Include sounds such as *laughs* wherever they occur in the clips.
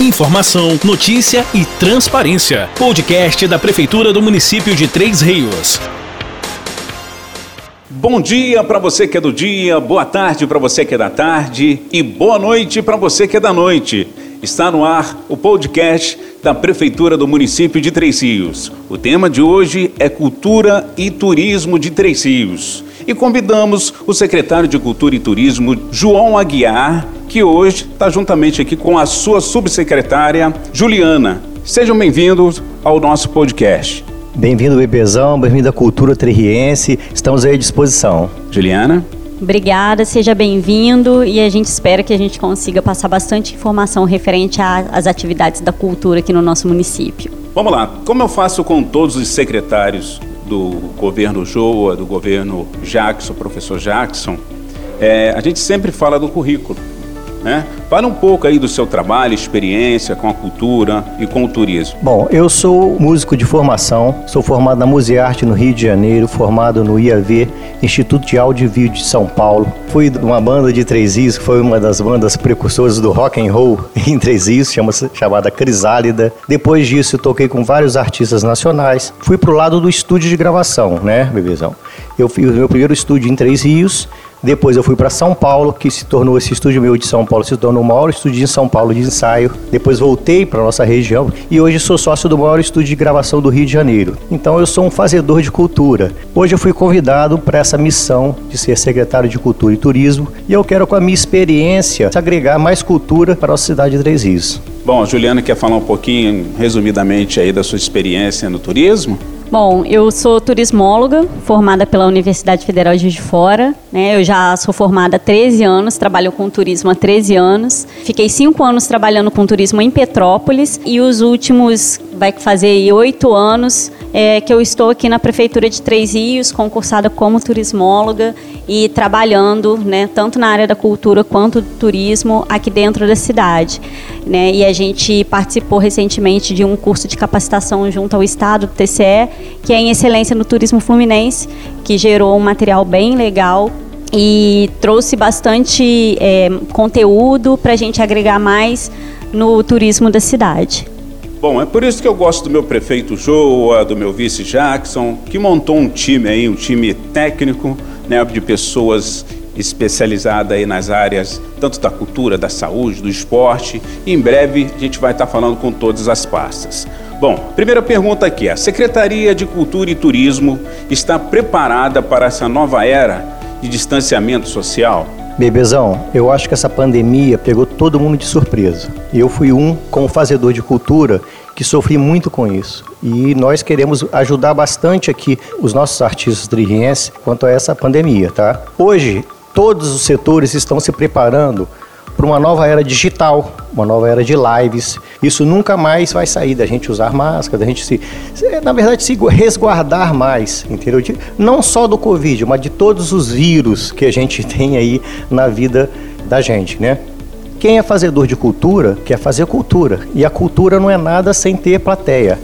Informação, notícia e transparência. Podcast da Prefeitura do município de Três Rios. Bom dia para você que é do dia, boa tarde para você que é da tarde e boa noite para você que é da noite. Está no ar o podcast da Prefeitura do município de Três Rios. O tema de hoje é Cultura e Turismo de Três Rios. E convidamos o secretário de Cultura e Turismo, João Aguiar, que hoje está juntamente aqui com a sua subsecretária, Juliana. Sejam bem-vindos ao nosso podcast. Bem-vindo, Bebezão, bem-vindo à Cultura Terriense. Estamos aí à disposição. Juliana? Obrigada, seja bem-vindo e a gente espera que a gente consiga passar bastante informação referente às atividades da cultura aqui no nosso município. Vamos lá, como eu faço com todos os secretários do governo Joa, do governo Jackson, professor Jackson, é, a gente sempre fala do currículo. Né? Fala um pouco aí do seu trabalho, experiência com a cultura e com o turismo. Bom, eu sou músico de formação, sou formado na Musearte no Rio de Janeiro, formado no IAV, Instituto de Áudio e Vídeo de São Paulo. Fui de uma banda de Três Rios, que foi uma das bandas precursoras do rock and roll *laughs* em Três Rios, chama chamada Crisálida. Depois disso, toquei com vários artistas nacionais. Fui pro lado do estúdio de gravação, né, bebezão? Eu fiz o meu primeiro estúdio em Três Rios, depois eu fui para São Paulo, que se tornou esse estúdio meu de São Paulo, se tornou o maior estúdio em São Paulo de ensaio. Depois voltei para nossa região e hoje sou sócio do maior estúdio de gravação do Rio de Janeiro. Então eu sou um fazedor de cultura. Hoje eu fui convidado para essa missão de ser secretário de Cultura e Turismo e eu quero com a minha experiência agregar mais cultura para a nossa cidade de Três Rios. Bom, a Juliana quer falar um pouquinho, resumidamente, aí da sua experiência no turismo? Bom, eu sou turismóloga, formada pela Universidade Federal de Juiz de Fora. Né? Eu já sou formada há 13 anos, trabalho com turismo há 13 anos. Fiquei 5 anos trabalhando com turismo em Petrópolis e os últimos, vai fazer 8 anos, é, que eu estou aqui na Prefeitura de Três Rios, concursada como turismóloga e trabalhando né, tanto na área da cultura quanto do turismo aqui dentro da cidade. Né? E a gente participou recentemente de um curso de capacitação junto ao Estado do TCE, que é em excelência no turismo fluminense, que gerou um material bem legal e trouxe bastante é, conteúdo para a gente agregar mais no turismo da cidade. Bom, é por isso que eu gosto do meu prefeito Joa, do meu vice Jackson, que montou um time aí, um time técnico, né, de pessoas especializadas aí nas áreas tanto da cultura, da saúde, do esporte. E em breve a gente vai estar falando com todas as pastas. Bom, primeira pergunta aqui: a Secretaria de Cultura e Turismo está preparada para essa nova era de distanciamento social? Bebezão, eu acho que essa pandemia pegou todo mundo de surpresa. Eu fui um, como fazedor de cultura, que sofri muito com isso. E nós queremos ajudar bastante aqui os nossos artistas drienses quanto a essa pandemia, tá? Hoje, todos os setores estão se preparando para uma nova era digital, uma nova era de lives. Isso nunca mais vai sair da gente usar máscara, da gente se, na verdade, se resguardar mais, entendeu? Não só do Covid, mas de todos os vírus que a gente *laughs* tem aí na vida da gente, né? Quem é fazedor de cultura quer fazer cultura. E a cultura não é nada sem ter plateia.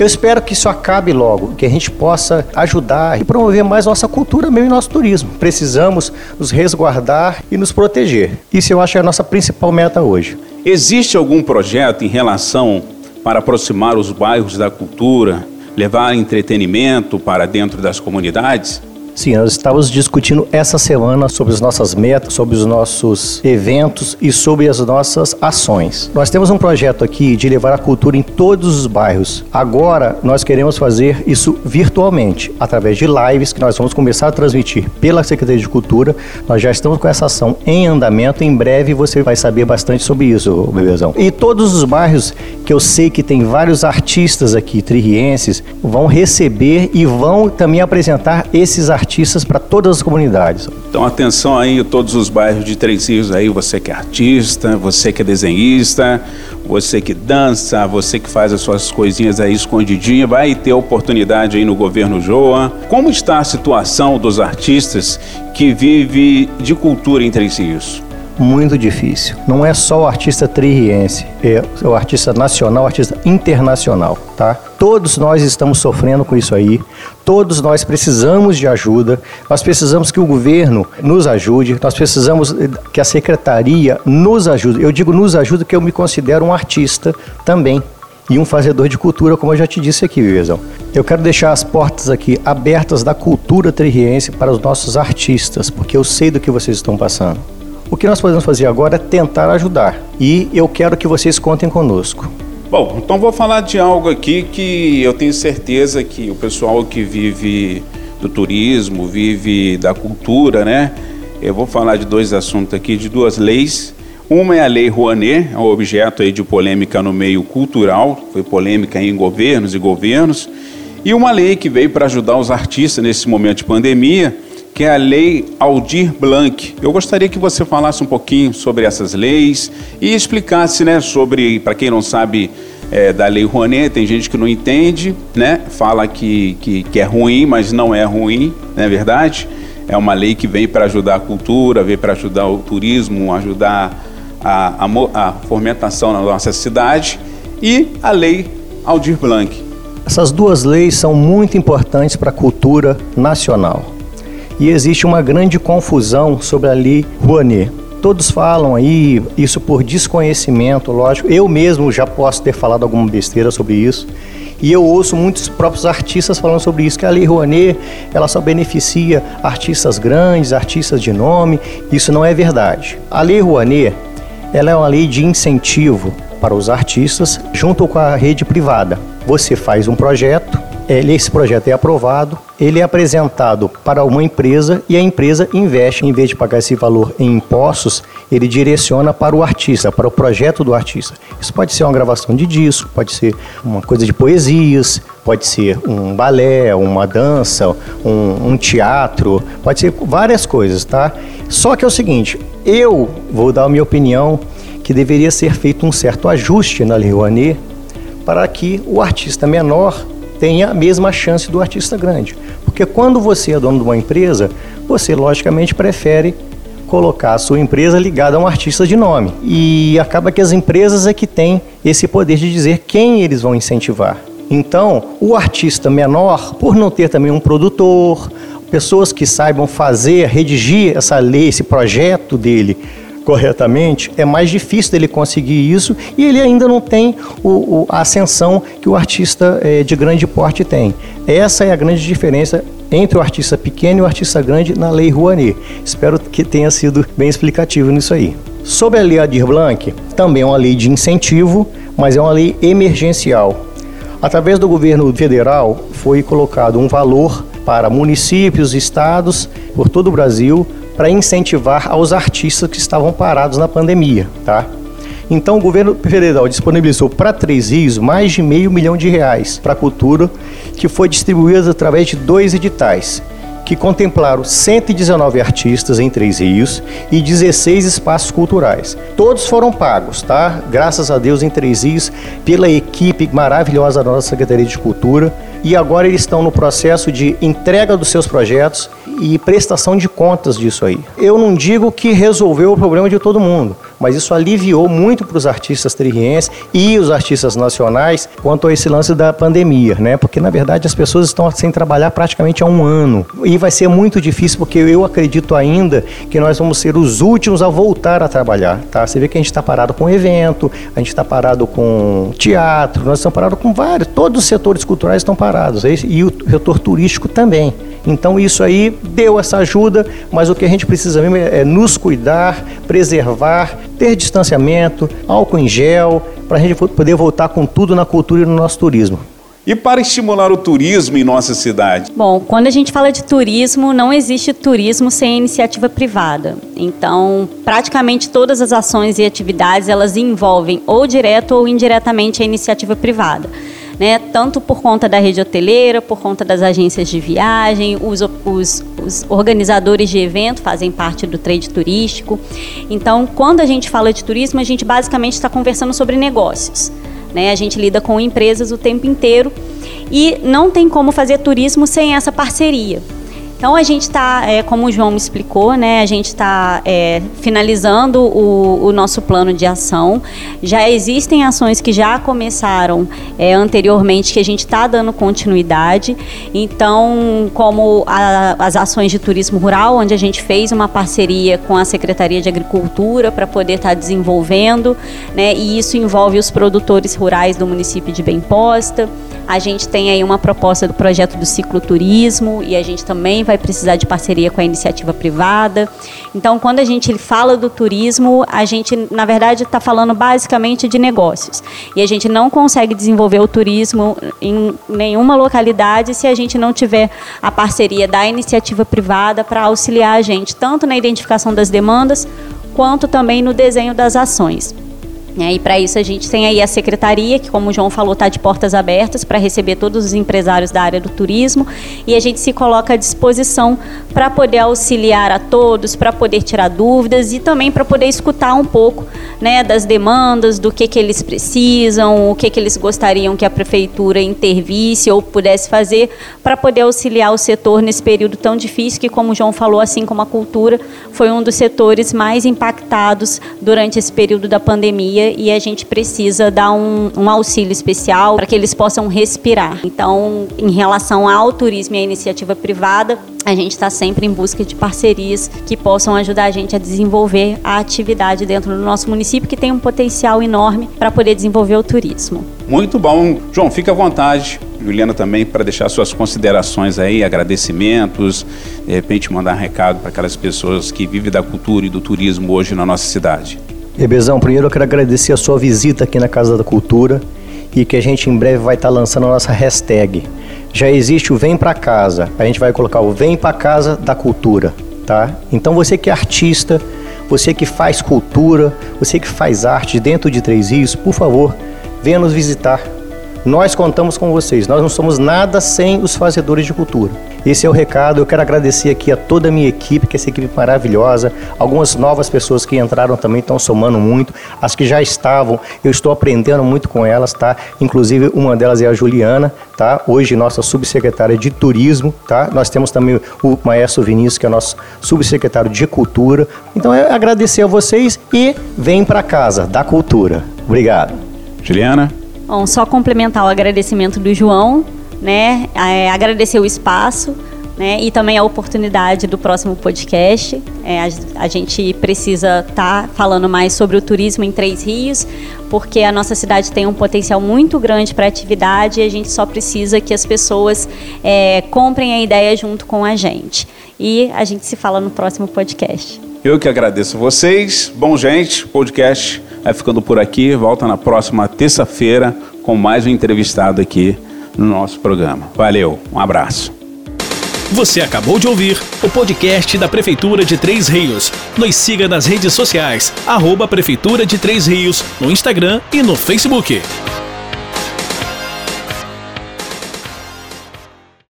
Eu espero que isso acabe logo, que a gente possa ajudar e promover mais nossa cultura mesmo e nosso turismo. Precisamos nos resguardar e nos proteger. Isso eu acho é a nossa principal meta hoje. Existe algum projeto em relação para aproximar os bairros da cultura, levar entretenimento para dentro das comunidades? Sim, nós estávamos discutindo essa semana sobre as nossas metas, sobre os nossos eventos e sobre as nossas ações. Nós temos um projeto aqui de levar a cultura em todos os bairros. Agora nós queremos fazer isso virtualmente, através de lives que nós vamos começar a transmitir pela Secretaria de Cultura. Nós já estamos com essa ação em andamento. Em breve você vai saber bastante sobre isso, bebezão. E todos os bairros que eu sei que tem vários artistas aqui, tririenses, vão receber e vão também apresentar esses artistas artistas para todas as comunidades. Então atenção aí todos os bairros de Três Rios aí, você que é artista, você que é desenhista, você que dança, você que faz as suas coisinhas aí escondidinha, vai ter oportunidade aí no governo Joa. Como está a situação dos artistas que vivem de cultura em Três Rios? muito difícil. Não é só o artista tririense, é o artista nacional, o artista internacional, tá? Todos nós estamos sofrendo com isso aí. Todos nós precisamos de ajuda. Nós precisamos que o governo nos ajude. Nós precisamos que a secretaria nos ajude. Eu digo nos ajude porque eu me considero um artista também e um fazedor de cultura, como eu já te disse aqui, Vivezão. Eu quero deixar as portas aqui abertas da cultura terriense para os nossos artistas, porque eu sei do que vocês estão passando. O que nós podemos fazer agora é tentar ajudar e eu quero que vocês contem conosco. Bom, então vou falar de algo aqui que eu tenho certeza que o pessoal que vive do turismo, vive da cultura, né? Eu vou falar de dois assuntos aqui, de duas leis uma é a Lei Rouanet, é um objeto aí de polêmica no meio cultural, foi polêmica em governos e governos, e uma lei que veio para ajudar os artistas nesse momento de pandemia, que é a Lei Aldir Blanc. Eu gostaria que você falasse um pouquinho sobre essas leis e explicasse, né, sobre, para quem não sabe é, da Lei Rouanet, tem gente que não entende, né, fala que, que, que é ruim, mas não é ruim, não é verdade? É uma lei que vem para ajudar a cultura, vem para ajudar o turismo, ajudar a, a, a fomentação na nossa cidade e a lei Aldir Blanc. Essas duas leis são muito importantes para a cultura nacional. E existe uma grande confusão sobre a lei Rouanet. Todos falam aí, isso por desconhecimento, lógico. Eu mesmo já posso ter falado alguma besteira sobre isso. E eu ouço muitos próprios artistas falando sobre isso, que a Lei Rouanet, ela só beneficia artistas grandes, artistas de nome. Isso não é verdade. A Lei Rouanet, ela é uma lei de incentivo para os artistas junto com a rede privada. Você faz um projeto, esse projeto é aprovado, ele é apresentado para uma empresa e a empresa investe, em vez de pagar esse valor em impostos, ele direciona para o artista, para o projeto do artista. Isso pode ser uma gravação de disco, pode ser uma coisa de poesias, pode ser um balé, uma dança, um, um teatro, pode ser várias coisas, tá? Só que é o seguinte, eu vou dar a minha opinião que deveria ser feito um certo ajuste na Lei Rouanet para que o artista menor tenha a mesma chance do artista grande. Porque quando você é dono de uma empresa, você logicamente prefere colocar a sua empresa ligada a um artista de nome. E acaba que as empresas é que têm esse poder de dizer quem eles vão incentivar. Então, o artista menor, por não ter também um produtor, pessoas que saibam fazer, redigir essa lei, esse projeto dele corretamente, é mais difícil dele conseguir isso e ele ainda não tem o, o, a ascensão que o artista é, de grande porte tem. Essa é a grande diferença entre o artista pequeno e o artista grande na Lei Rouanet. Espero que tenha sido bem explicativo nisso aí. Sobre a Lei Adir Blanc, também é uma lei de incentivo, mas é uma lei emergencial. Através do governo federal foi colocado um valor para municípios, estados por todo o Brasil para incentivar aos artistas que estavam parados na pandemia, tá? Então o governo federal disponibilizou para Três Rios mais de meio milhão de reais para a cultura, que foi distribuído através de dois editais que contemplaram 119 artistas em Três Rios e 16 espaços culturais. Todos foram pagos, tá? Graças a Deus em Três Rios, pela equipe maravilhosa da nossa Secretaria de Cultura. E agora eles estão no processo de entrega dos seus projetos e prestação de contas disso aí. Eu não digo que resolveu o problema de todo mundo, mas isso aliviou muito para os artistas terrienses e os artistas nacionais quanto a esse lance da pandemia, né? Porque na verdade as pessoas estão sem trabalhar praticamente há um ano e vai ser muito difícil porque eu acredito ainda que nós vamos ser os últimos a voltar a trabalhar, tá? Você vê que a gente está parado com evento, a gente está parado com teatro, nós estamos parados com vários, todos os setores culturais estão parados e o setor turístico também. Então isso aí deu essa ajuda, mas o que a gente precisa mesmo é, é nos cuidar, preservar, ter distanciamento, álcool em gel, para a gente poder voltar com tudo na cultura e no nosso turismo. E para estimular o turismo em nossa cidade? Bom, quando a gente fala de turismo, não existe turismo sem iniciativa privada. Então, praticamente todas as ações e atividades, elas envolvem ou direto ou indiretamente a iniciativa privada né? Tanto por conta da rede hoteleira, por conta das agências de viagem, os, os, os organizadores de evento fazem parte do trade turístico. Então, quando a gente fala de turismo, a gente basicamente está conversando sobre negócios. Né? A gente lida com empresas o tempo inteiro e não tem como fazer turismo sem essa parceria. Então a gente está, é, como o João me explicou, né, a gente está é, finalizando o, o, nosso plano de ação. Já existem ações que já começaram é, anteriormente que a gente está dando continuidade. Então, como a, as ações de turismo rural, onde a gente fez uma parceria com a Secretaria de Agricultura para poder estar tá desenvolvendo, né, e isso envolve os produtores rurais do município de Bemposta. A gente tem aí uma proposta do projeto do cicloturismo e a gente também vai precisar de parceria com a iniciativa privada. Então, quando a gente fala do turismo, a gente, na verdade, está falando basicamente de negócios. E a gente não consegue desenvolver o turismo em nenhuma localidade se a gente não tiver a parceria da iniciativa privada para auxiliar a gente, tanto na identificação das demandas, quanto também no desenho das ações. E para isso a gente tem aí a secretaria, que como o João falou, está de portas abertas para receber todos os empresários da área do turismo. E a gente se coloca à disposição para poder auxiliar a todos, para poder tirar dúvidas e também para poder escutar um pouco né, das demandas, do que, que eles precisam, o que, que eles gostariam que a prefeitura intervisse ou pudesse fazer para poder auxiliar o setor nesse período tão difícil que, como o João falou, assim como a cultura, foi um dos setores mais impactados durante esse período da pandemia pandemia e a gente precisa dar um, um auxílio especial para que eles possam respirar. Então, em relação ao turismo e à iniciativa privada, a gente está sempre em busca de parcerias que possam ajudar a gente a desenvolver a atividade dentro do nosso município, que tem um potencial enorme para poder desenvolver o turismo. Muito bom. João, fica à vontade. Juliana também para deixar suas considerações aí, agradecimentos, de repente mandar um recado para aquelas pessoas que vivem da cultura e do turismo hoje na nossa cidade. Ebezão, primeiro eu quero agradecer a sua visita aqui na Casa da Cultura e que a gente em breve vai estar lançando a nossa hashtag. Já existe o Vem Pra Casa, a gente vai colocar o Vem Pra Casa da Cultura, tá? Então você que é artista, você que faz cultura, você que faz arte dentro de Três Rios, por favor, venha nos visitar. Nós contamos com vocês, nós não somos nada sem os fazedores de cultura. Esse é o recado. Eu quero agradecer aqui a toda a minha equipe, que é essa equipe maravilhosa. Algumas novas pessoas que entraram também estão somando muito. As que já estavam, eu estou aprendendo muito com elas, tá? Inclusive uma delas é a Juliana, tá? Hoje nossa subsecretária de turismo, tá? Nós temos também o Maestro Vinícius, que é nosso subsecretário de cultura. Então é agradecer a vocês e vem para casa da cultura. Obrigado. Juliana. Bom, só complementar o agradecimento do João, né? É, agradecer o espaço. Né, e também a oportunidade do próximo podcast. É, a, a, gente precisa estar tá falando mais sobre o turismo em Três Rios, porque a nossa cidade tem um potencial muito grande para atividade e a gente só precisa que as pessoas é, comprem a ideia junto com a gente. E a gente se fala no próximo podcast. Eu que agradeço vocês. Bom, gente, podcast vai ficando por aqui. Volta na próxima terça-feira com mais um entrevistado aqui no nosso programa. Valeu, um abraço. Você acabou de ouvir o podcast da Prefeitura de Três Rios. Nos siga nas redes sociais, arroba Prefeitura de Três Rios, no Instagram e no Facebook.